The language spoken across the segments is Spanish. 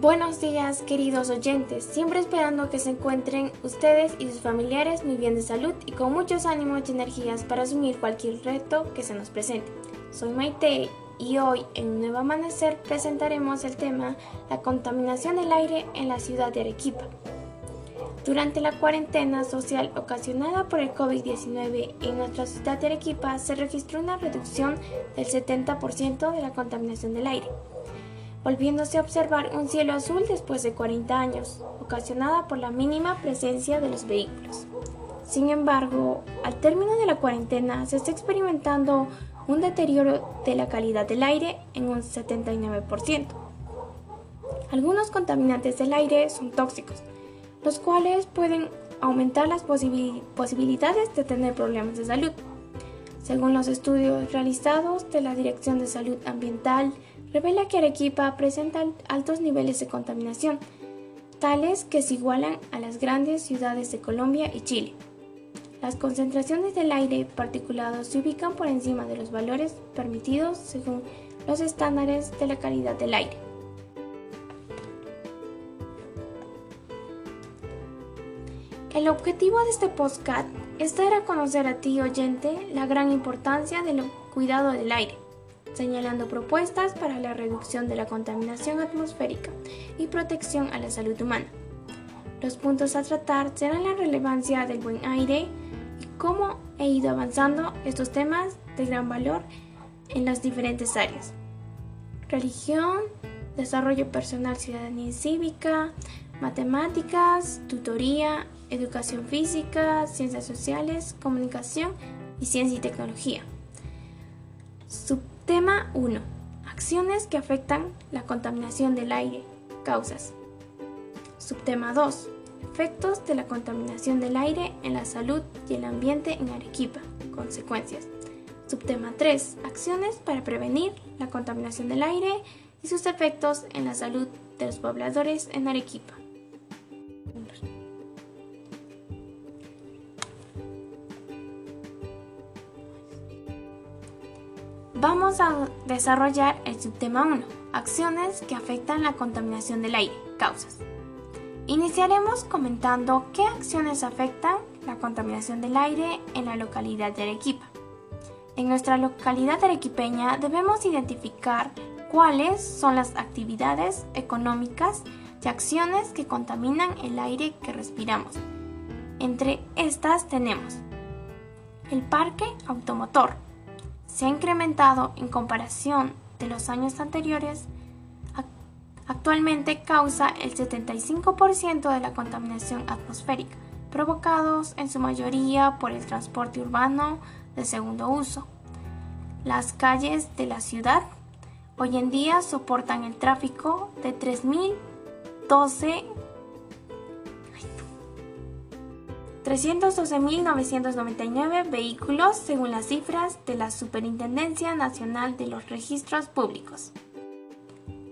Buenos días queridos oyentes, siempre esperando que se encuentren ustedes y sus familiares muy bien de salud y con muchos ánimos y energías para asumir cualquier reto que se nos presente. Soy Maite y hoy en un nuevo amanecer presentaremos el tema la contaminación del aire en la ciudad de Arequipa. Durante la cuarentena social ocasionada por el COVID-19 en nuestra ciudad de Arequipa se registró una reducción del 70% de la contaminación del aire volviéndose a observar un cielo azul después de 40 años, ocasionada por la mínima presencia de los vehículos. Sin embargo, al término de la cuarentena se está experimentando un deterioro de la calidad del aire en un 79%. Algunos contaminantes del aire son tóxicos, los cuales pueden aumentar las posibilidades de tener problemas de salud. Según los estudios realizados de la Dirección de Salud Ambiental revela que Arequipa presenta altos niveles de contaminación, tales que se igualan a las grandes ciudades de Colombia y Chile. Las concentraciones del aire particulado se ubican por encima de los valores permitidos según los estándares de la calidad del aire. El objetivo de este podcast es dar a conocer a ti oyente la gran importancia del cuidado del aire señalando propuestas para la reducción de la contaminación atmosférica y protección a la salud humana. Los puntos a tratar serán la relevancia del buen aire y cómo he ido avanzando estos temas de gran valor en las diferentes áreas. Religión, desarrollo personal, ciudadanía cívica, matemáticas, tutoría, educación física, ciencias sociales, comunicación y ciencia y tecnología. Tema 1. Acciones que afectan la contaminación del aire. Causas. Subtema 2. Efectos de la contaminación del aire en la salud y el ambiente en Arequipa. Consecuencias. Subtema 3. Acciones para prevenir la contaminación del aire y sus efectos en la salud de los pobladores en Arequipa. Vamos a desarrollar el subtema 1, acciones que afectan la contaminación del aire, causas. Iniciaremos comentando qué acciones afectan la contaminación del aire en la localidad de Arequipa. En nuestra localidad arequipeña debemos identificar cuáles son las actividades económicas y acciones que contaminan el aire que respiramos. Entre estas tenemos el parque automotor, se ha incrementado en comparación de los años anteriores, actualmente causa el 75% de la contaminación atmosférica, provocados en su mayoría por el transporte urbano de segundo uso. Las calles de la ciudad hoy en día soportan el tráfico de 3.012 312.999 vehículos según las cifras de la Superintendencia Nacional de los Registros Públicos.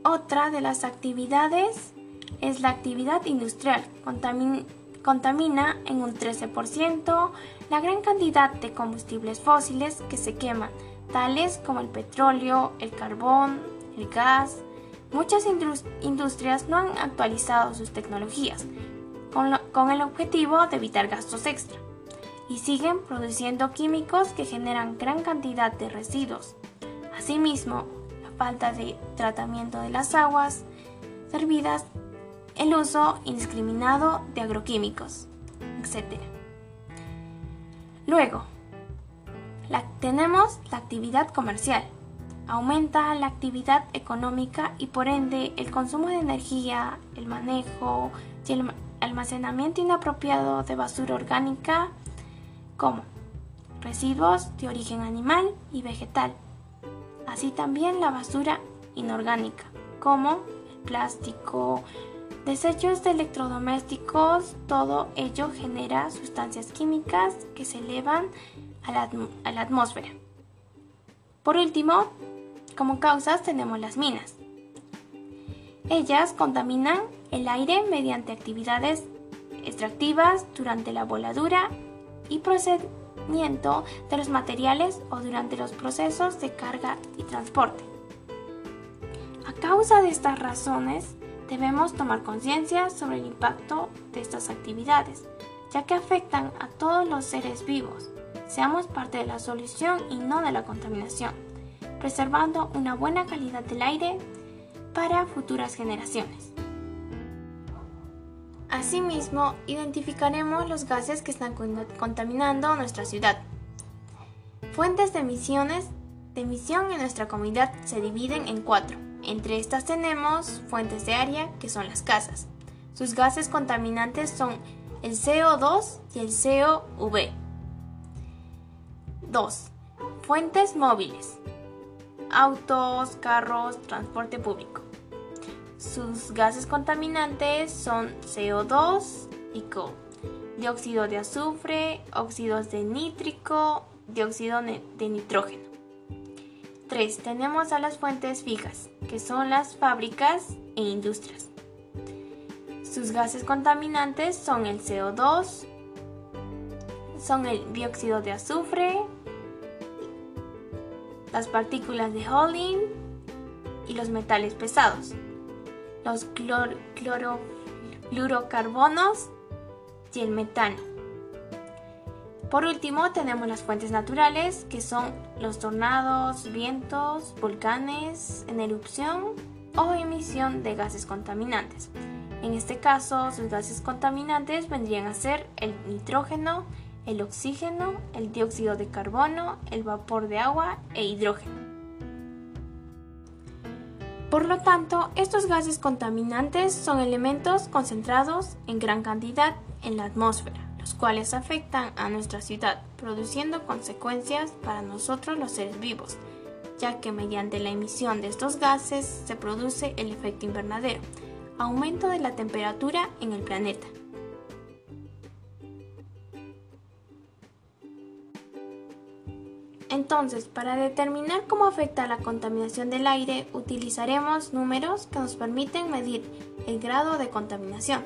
Otra de las actividades es la actividad industrial. contamina en un 13% la gran cantidad de combustibles fósiles que se queman, tales como el petróleo, el carbón, el gas. Muchas industrias no han actualizado sus tecnologías, con, el objetivo de evitar gastos extra y siguen produciendo químicos que generan gran cantidad de residuos. Asimismo, la falta de tratamiento de las aguas servidas, el uso indiscriminado de agroquímicos, etc. Luego, tenemos la actividad comercial. Aumenta la actividad económica y por ende el consumo de energía, el manejo y el almacenamiento inapropiado de basura orgánica como residuos de origen animal y vegetal, así también la basura inorgánica como el plástico, desechos de electrodomésticos, todo ello genera sustancias químicas que se elevan a la, a la atmósfera. Por último, como causas tenemos las minas. Ellas contaminan el aire mediante actividades extractivas durante la voladura y procedimiento de los materiales o durante los procesos de carga y transporte. A causa de estas razones, Debemos tomar conciencia sobre el impacto de estas actividades, ya que afectan a todos los seres vivos. Seamos parte de la solución y no de la contaminación, preservando una buena calidad del aire para futuras generaciones. Asimismo, identificaremos los gases que están contaminando nuestra ciudad. Fuentes de emisiones de emisión en nuestra comunidad se dividen en cuatro. Entre estas tenemos fuentes de área, que son las casas. Sus gases contaminantes son el CO2 y el COV. 2. Fuentes móviles. Autos, carros, transporte público. Sus gases contaminantes son CO2 y CO, dióxido de azufre, óxidos de nítrico, dióxido de nitrógeno. 3. Tenemos a las fuentes fijas, que son las fábricas e industrias. Sus gases contaminantes son el CO2, son el dióxido de azufre, las partículas de Hawley y los metales pesados los clorofluorocarbonos y el metano. Por último, tenemos las fuentes naturales, que son los tornados, vientos, volcanes en erupción o emisión de gases contaminantes. En este caso, sus gases contaminantes vendrían a ser el nitrógeno, el oxígeno, el dióxido de carbono, el vapor de agua e hidrógeno. Por lo tanto, estos gases contaminantes son elementos concentrados en gran cantidad en la atmósfera, los cuales afectan a nuestra ciudad, produciendo consecuencias para nosotros los seres vivos, ya que mediante la emisión de estos gases se produce el efecto invernadero, aumento de la temperatura en el planeta. Entonces, para determinar cómo afecta la contaminación del aire, utilizaremos números que nos permiten medir el grado de contaminación.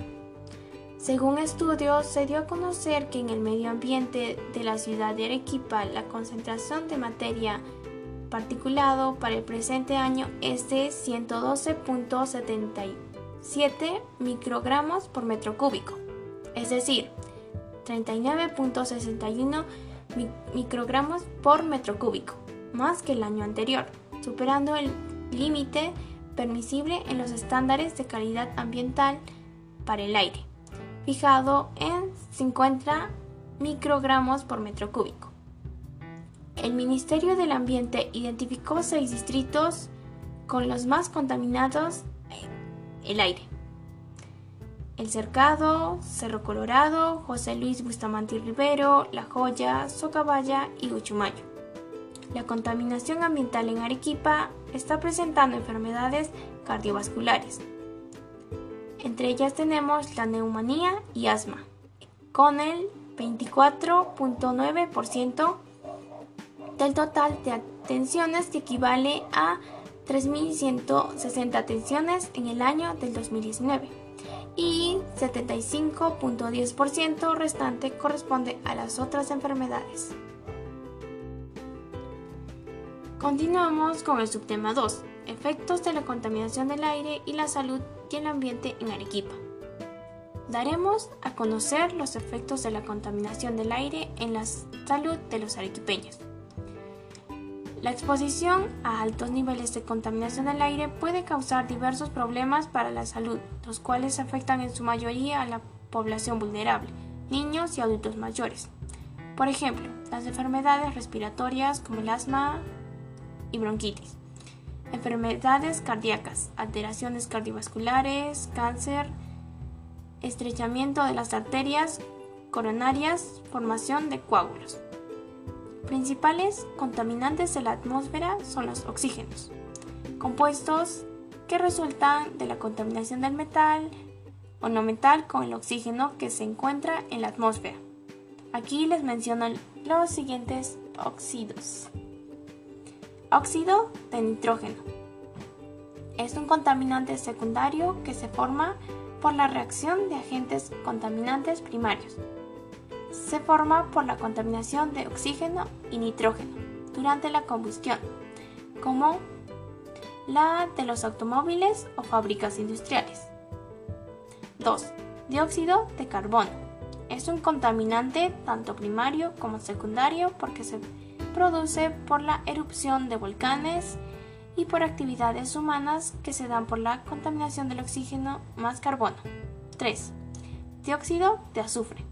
Según estudios, se dio a conocer que en el medio ambiente de la ciudad de Arequipa la concentración de materia particulado para el presente año es de 112.77 microgramos por metro cúbico, es decir, 39.61 microgramos por metro cúbico, más que el año anterior, superando el límite permisible en los estándares de calidad ambiental para el aire, fijado en 50 microgramos por metro cúbico. El Ministerio del Ambiente identificó seis distritos con los más contaminados el aire. El Cercado, Cerro Colorado, José Luis Bustamante Rivero, La Joya, Socabaya y Uchumayo. La contaminación ambiental en Arequipa está presentando enfermedades cardiovasculares. Entre ellas tenemos la neumonía y asma, con el 24.9% del total de atenciones que equivale a 3.160 atenciones en el año del 2019 y 75.10% restante corresponde a las otras enfermedades. Continuamos con el subtema 2, efectos de la contaminación del aire y la salud y el ambiente en Arequipa. Daremos a conocer los efectos de la contaminación del aire en la salud de los arequipeños. La exposición a altos niveles de contaminación del aire puede causar diversos problemas para la salud, los cuales afectan en su mayoría a la población vulnerable, niños y adultos mayores. Por ejemplo, las enfermedades respiratorias como el asma y bronquitis, enfermedades cardíacas, alteraciones cardiovasculares, cáncer, estrechamiento de las arterias coronarias, formación de coágulos principales contaminantes de la atmósfera son los oxígenos, compuestos que resultan de la contaminación del metal o no metal con el oxígeno que se encuentra en la atmósfera. Aquí les menciono los siguientes óxidos. Óxido de nitrógeno. Es un contaminante secundario que se forma por la reacción de agentes contaminantes primarios se forma por la contaminación de oxígeno y nitrógeno durante la combustión, como la de los automóviles o fábricas industriales. 2. Dióxido de carbono. Es un contaminante tanto primario como secundario porque se produce por la erupción de volcanes y por actividades humanas que se dan por la contaminación del oxígeno más carbono. 3. Dióxido de azufre.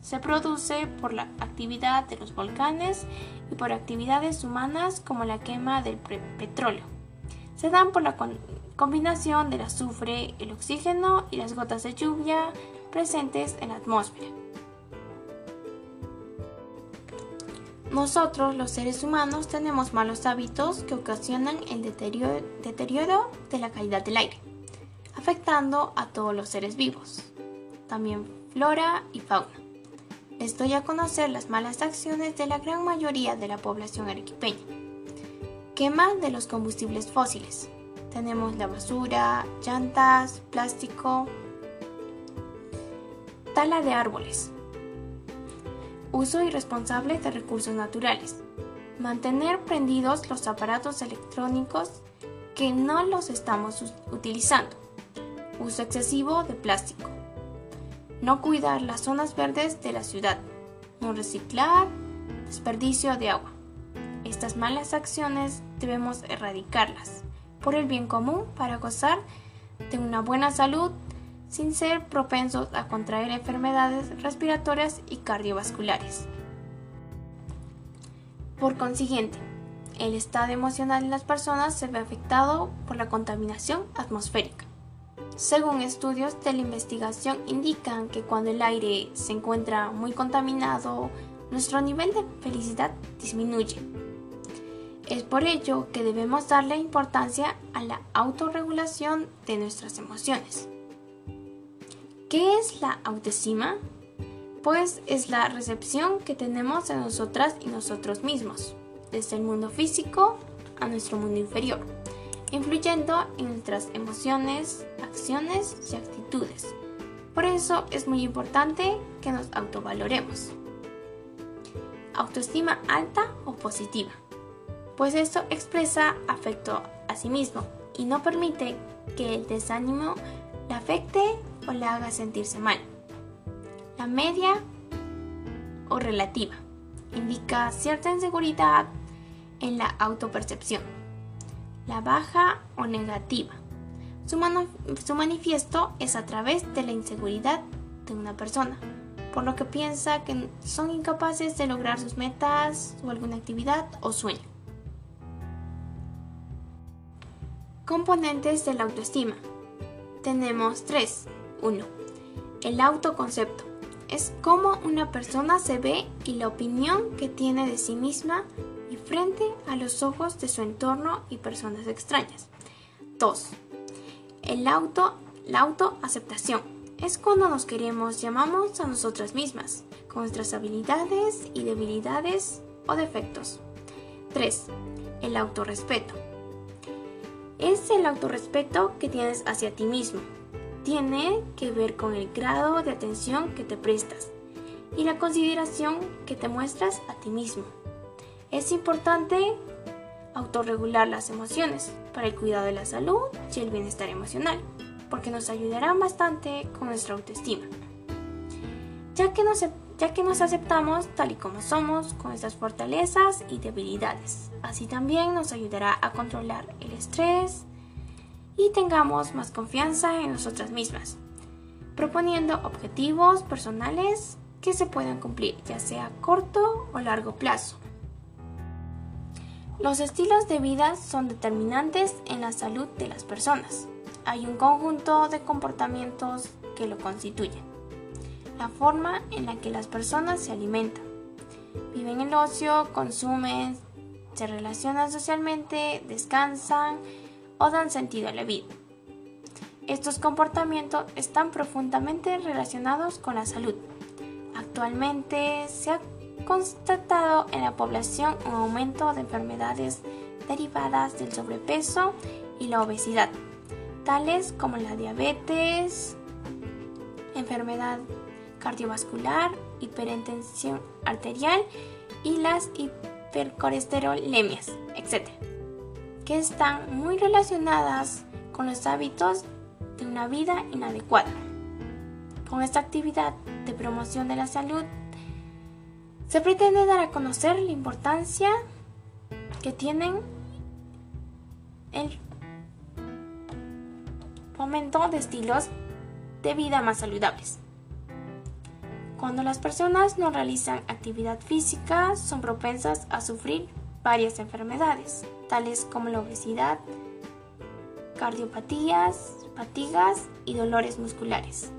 Se produce por la actividad de los volcanes y por actividades humanas como la quema del petróleo. Se dan por la combinación del azufre, el oxígeno y las gotas de lluvia presentes en la atmósfera. Nosotros, los seres humanos, tenemos malos hábitos que ocasionan el deterioro, de la calidad del aire, afectando a todos los seres vivos, también flora y fauna. Les doy a conocer las malas acciones de la gran mayoría de la población arequipeña. Quema de los combustibles fósiles. Tenemos la basura, llantas, plástico, tala de árboles, Uso irresponsable de recursos naturales. Mantener prendidos los aparatos electrónicos que no los estamos utilizando. Uso excesivo de plástico. No cuidar las zonas verdes de la ciudad. No reciclar. Desperdicio de agua. Estas malas acciones debemos erradicarlas por el bien común para gozar de una buena salud sin ser propensos a contraer enfermedades respiratorias y cardiovasculares. Por consiguiente, el estado emocional de las personas se ve afectado por la contaminación atmosférica. Según estudios de la investigación indican que cuando el aire se encuentra muy contaminado, nuestro nivel de felicidad disminuye. Es por ello que debemos darle importancia a la autorregulación de nuestras emociones. ¿Qué es la autoestima? Pues es la recepción que tenemos de nosotras y nosotros mismos, desde el mundo físico a nuestro mundo inferior, influyendo en nuestras emociones, acciones y actitudes. Por eso es muy importante que nos autovaloremos. Autoestima alta o positiva, pues esto expresa afecto a sí mismo y no permite que el desánimo le afecte o le haga sentirse mal. La media o relativa indica cierta inseguridad en la autopercepción. La baja o negativa. Su, su, manifiesto es a través de la inseguridad de una persona, por lo que piensa que son incapaces de lograr sus metas o alguna actividad o sueño. Componentes de la autoestima. Tenemos tres. 1. El autoconcepto. Es cómo una persona se ve y la opinión que tiene de sí misma frente a los ojos de su entorno y personas extrañas. 2. El auto, la autoaceptación. Es cuando nos queremos, llamamos a nosotras mismas, con nuestras habilidades y debilidades o defectos. 3. El autorrespeto. Es el autorrespeto que tienes hacia ti mismo, tiene que ver con el grado de atención que te prestas y la consideración que te muestras a ti mismo. Es importante autorregular las emociones para el cuidado de la salud y el bienestar emocional, porque nos ayudará bastante con nuestra autoestima. Ya que, nos, ya que nos aceptamos tal y como somos, con nuestras fortalezas y debilidades. Así también nos ayudará a controlar el estrés, y tengamos más confianza en nosotras mismas, proponiendo objetivos personales que se puedan cumplir, ya sea a corto o largo plazo. Los estilos de vida son determinantes en la salud de las personas. Hay un conjunto de comportamientos que lo constituyen. La forma en la que las personas se alimentan. Viven en ocio, consumen, se relacionan socialmente, descansan, o dan sentido a la vida. Estos comportamientos están profundamente relacionados con la salud. Actualmente se ha constatado en la población un aumento de enfermedades derivadas del sobrepeso y la obesidad, tales como la diabetes, enfermedad cardiovascular, hipertensión arterial y las hipercolesterolemias, etc que están muy relacionadas con los hábitos de una vida inadecuada. Con esta actividad de promoción de la salud se pretende dar a conocer la importancia que tienen el fomento de estilos de vida más saludables. Cuando las personas no realizan actividad física son propensas a sufrir varias enfermedades, tales como la obesidad, cardiopatías, fatigas y dolores musculares.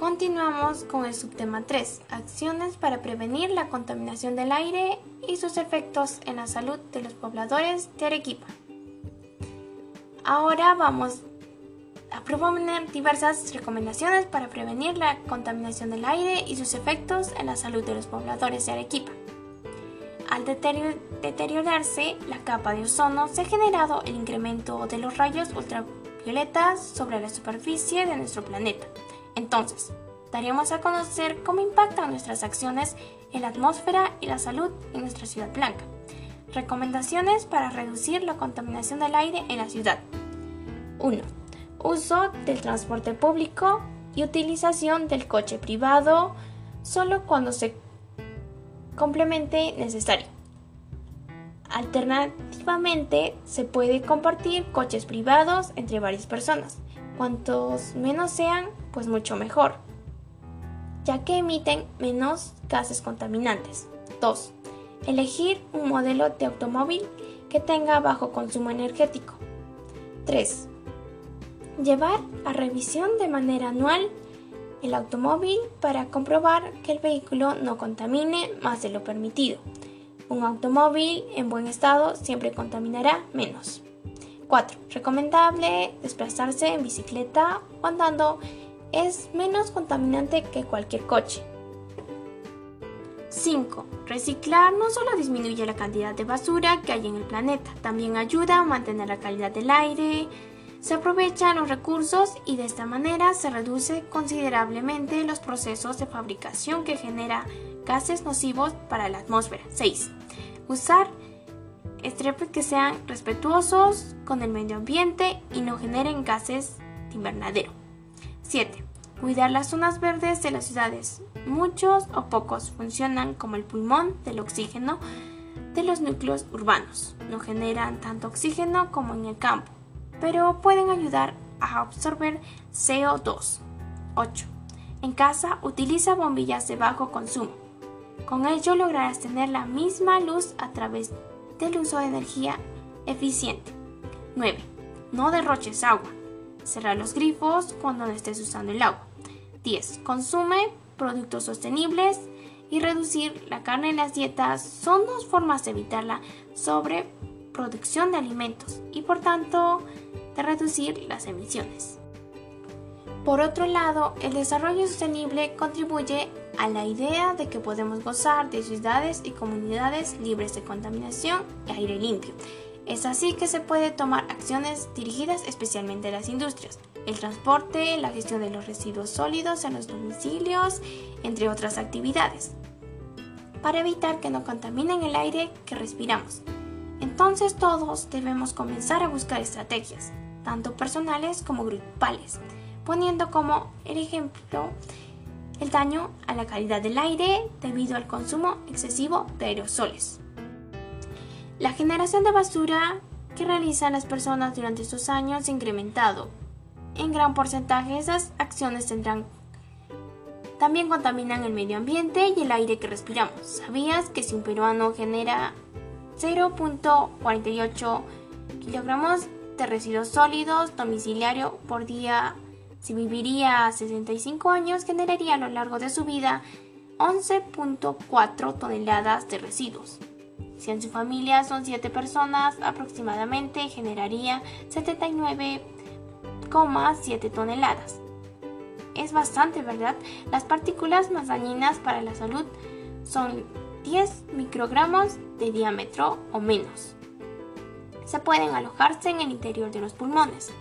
Continuamos con el subtema 3, acciones para prevenir la contaminación del aire y sus efectos en la salud de los pobladores de Arequipa. Ahora vamos a proponer diversas recomendaciones para prevenir la contaminación del aire y sus efectos en la salud de los pobladores de Arequipa. Al deteriorarse la capa de ozono, se ha generado el incremento de los rayos ultravioletas sobre la superficie de nuestro planeta entonces, daríamos a conocer cómo impactan nuestras acciones en la atmósfera y la salud en nuestra ciudad blanca. Recomendaciones para reducir la contaminación del aire en la ciudad. 1. Uso del transporte público y utilización del coche privado solo cuando se complemente necesario. Alternativamente, se puede compartir coches privados entre varias personas. Cuantos menos sean, pues mucho mejor, ya que emiten menos gases contaminantes. 2. Elegir un modelo de automóvil que tenga bajo consumo energético. 3. Llevar a revisión de manera anual el automóvil para comprobar que el vehículo no contamine más de lo permitido. Un automóvil en buen estado siempre contaminará menos. 4. Recomendable desplazarse en bicicleta o andando es menos contaminante que cualquier coche. 5. Reciclar no solo disminuye la cantidad de basura que hay en el planeta, también ayuda a mantener la calidad del aire, se aprovechan los recursos y de esta manera se reduce considerablemente los procesos de fabricación que genera gases nocivos para la atmósfera. 6. Usar estrepes que sean respetuosos con el medio ambiente y no generen gases de invernadero. 7. Cuidar las zonas verdes de las ciudades. Muchos o pocos funcionan como el pulmón del oxígeno de los núcleos urbanos. No generan tanto oxígeno como en el campo, pero pueden ayudar a absorber CO2. 8. En casa utiliza bombillas de bajo consumo. Con ello lograrás tener la misma luz a través del uso de energía eficiente. 9. No derroches agua. Cerrar los grifos cuando no estés usando el agua. 10. Consume productos sostenibles y reducir la carne en las dietas son dos formas de evitar la sobreproducción de alimentos y por tanto de reducir las emisiones. Por otro lado, el desarrollo sostenible contribuye a la idea de que podemos gozar de ciudades y comunidades libres de contaminación y aire limpio, es así que se puede tomar acciones dirigidas especialmente a las industrias, el transporte, la gestión de los residuos sólidos en los domicilios, entre otras actividades, para evitar que no contaminen el aire que respiramos. Entonces todos debemos comenzar a buscar estrategias, tanto personales como grupales, poniendo como el ejemplo el daño a la calidad del aire debido al consumo excesivo de aerosoles. La generación de basura que realizan las personas durante estos años ha incrementado. En gran porcentaje esas acciones tendrán también contaminan el medio ambiente y el aire que respiramos. ¿Sabías que si un peruano genera 0.48 kilogramos de residuos sólidos domiciliario por día, si viviría 65 años, generaría a lo largo de su vida 11.4 toneladas de residuos? Si en su familia son 7 personas, aproximadamente generaría 79,7 toneladas. Es bastante, ¿verdad? Las partículas más dañinas para la salud son 10 microgramos de diámetro o menos. Se pueden alojarse en el interior de los pulmones.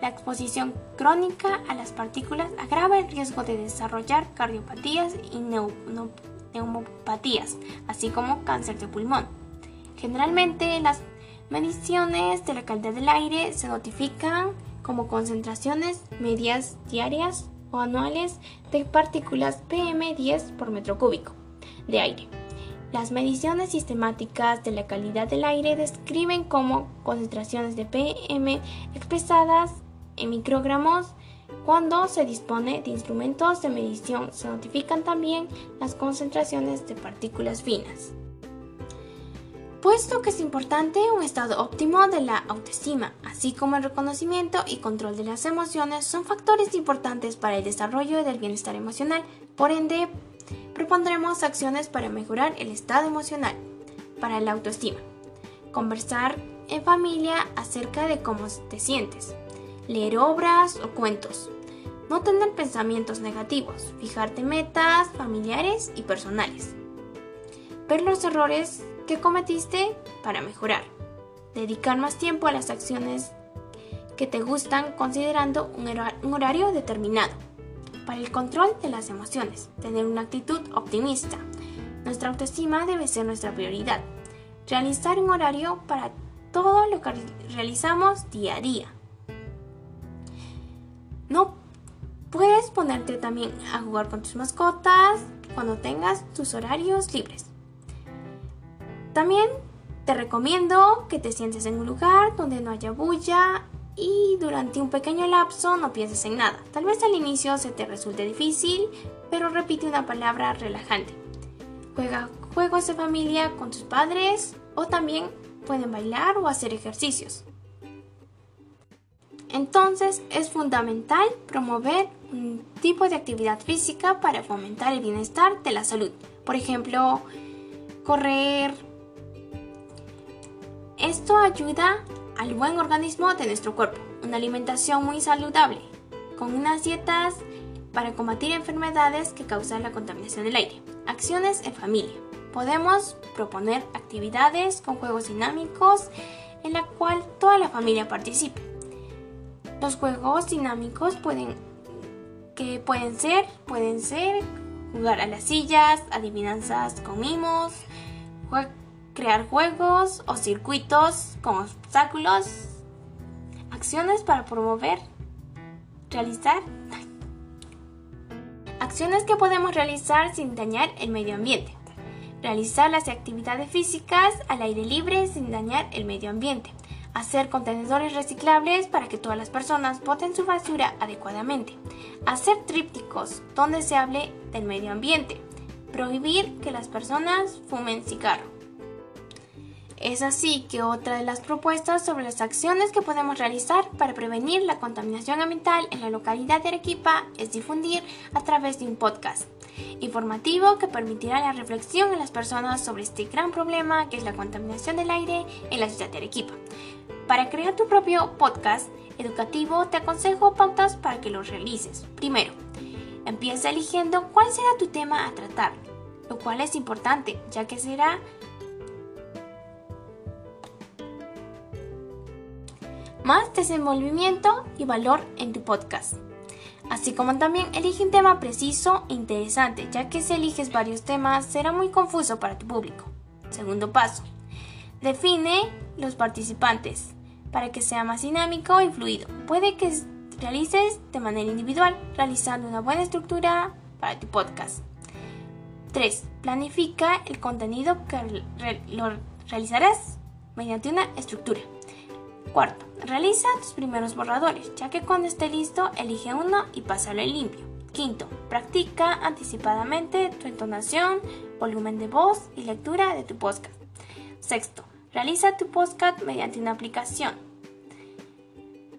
La exposición crónica a las partículas agrava el riesgo de desarrollar cardiopatías y neumopatías neumopatías, así como cáncer de pulmón. Generalmente las mediciones de la calidad del aire se notifican como concentraciones medias diarias o anuales de partículas PM10 por metro cúbico de aire. Las mediciones sistemáticas de la calidad del aire describen como concentraciones de PM expresadas en microgramos cuando se dispone de instrumentos de medición. Se notifican también las concentraciones de partículas finas. Puesto que es importante un estado óptimo de la autoestima, así como el reconocimiento y control de las emociones, son factores importantes para el desarrollo del bienestar emocional. Por ende, propondremos acciones para mejorar el estado emocional, para la autoestima. Conversar en familia acerca de cómo te sientes. Leer obras o cuentos. No tener pensamientos negativos. Fijarte metas familiares y personales. Ver los errores que cometiste para mejorar. Dedicar más tiempo a las acciones que te gustan considerando un horario determinado para el control de las emociones, tener una actitud optimista. Nuestra autoestima debe ser nuestra prioridad. Realizar un horario para todo lo que realizamos día a día. No puedes ponerte también a jugar con tus mascotas cuando tengas tus horarios libres. También te recomiendo que te sientes en un lugar donde no haya bulla y durante un pequeño lapso no pienses en nada. Tal vez al inicio se te resulte difícil, pero repite una palabra relajante. Juega juegos de familia con tus padres o también pueden bailar o hacer ejercicios. Entonces es fundamental promover un tipo de actividad física para fomentar el bienestar de la salud. Por ejemplo, correr. Esto ayuda al buen organismo de nuestro cuerpo, una alimentación muy saludable, con unas dietas para combatir enfermedades que causan la contaminación del aire. Acciones en familia. Podemos proponer actividades con juegos dinámicos en la cual toda la familia participe. Los juegos dinámicos pueden que pueden ser, pueden ser jugar a las sillas, adivinanzas con mimos, crear juegos o circuitos con obstáculos, acciones para promover, realizar, acciones que podemos realizar sin dañar el medio ambiente, realizar las actividades físicas al aire libre sin dañar el medio ambiente, hacer contenedores reciclables para que todas las personas boten su basura adecuadamente, hacer trípticos donde se hable del medio ambiente, prohibir que las personas fumen cigarro. Es así que otra de las propuestas sobre las acciones que podemos realizar para prevenir la contaminación ambiental en la localidad de Arequipa es difundir a través de un podcast informativo que permitirá la reflexión en las personas sobre este gran problema que es la contaminación del aire en la ciudad de Arequipa. Para crear tu propio podcast educativo te aconsejo pautas para que lo realices. Primero, empieza eligiendo cuál será tu tema a tratar, lo cual es importante ya que será más desenvolvimiento y valor en tu podcast. Así como también elige un tema preciso e interesante, ya que si eliges varios temas será muy confuso para tu público. Segundo paso. Define los participantes para que sea más dinámico y fluido. Puede que realices de manera individual, realizando una buena estructura para tu podcast. 3. Planifica el contenido que realizarás mediante una estructura. Cuarto, realiza tus primeros borradores, ya que cuando esté listo, elige uno y pásalo en limpio. Quinto, practica anticipadamente tu entonación, volumen de voz y lectura de tu podcast. Sexto, realiza tu podcast mediante una aplicación.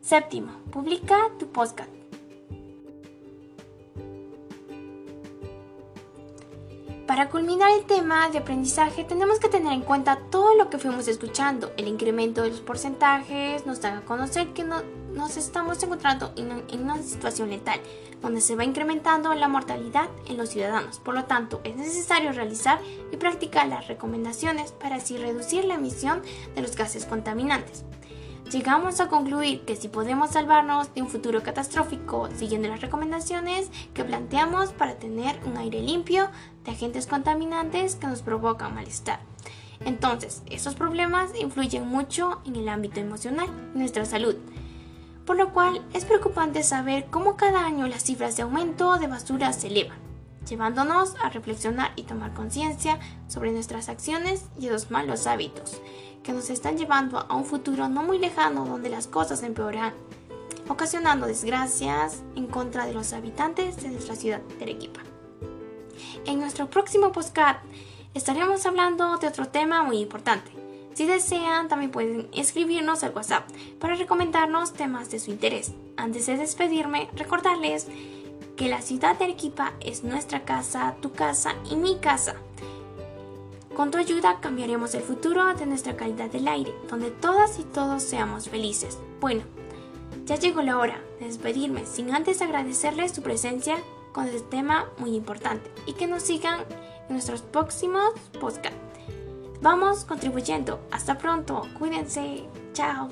Séptimo, publica tu podcast Para culminar el tema de aprendizaje tenemos que tener en cuenta todo lo que fuimos escuchando. El incremento de los porcentajes nos da a conocer que no, nos estamos encontrando en, en una situación letal, donde se va incrementando la mortalidad en los ciudadanos. Por lo tanto, es necesario realizar y practicar las recomendaciones para así reducir la emisión de los gases contaminantes. Llegamos a concluir que si podemos salvarnos de un futuro catastrófico siguiendo las recomendaciones que planteamos para tener un aire limpio de agentes contaminantes que nos provocan malestar. Entonces, estos problemas influyen mucho en el ámbito emocional y nuestra salud. por lo cual es preocupante saber cómo cada año las cifras de aumento de basura se elevan, llevándonos a reflexionar y tomar conciencia sobre nuestras acciones y los malos hábitos que nos están llevando a un futuro no muy lejano donde las cosas empeorarán, ocasionando desgracias en contra de los habitantes de nuestra ciudad de Arequipa. En nuestro próximo podcast estaremos hablando de otro tema muy importante. Si desean, también pueden escribirnos al WhatsApp para recomendarnos temas de su interés. Antes de despedirme, recordarles que la ciudad de Arequipa es nuestra casa, tu casa y mi casa. Con tu ayuda cambiaremos el futuro de nuestra calidad del aire, donde todas y todos seamos felices. Bueno, ya llegó la hora de despedirme sin antes agradecerles su presencia con este tema muy importante y que nos sigan en nuestros próximos podcasts. Vamos contribuyendo. Hasta pronto. Cuídense. Chao.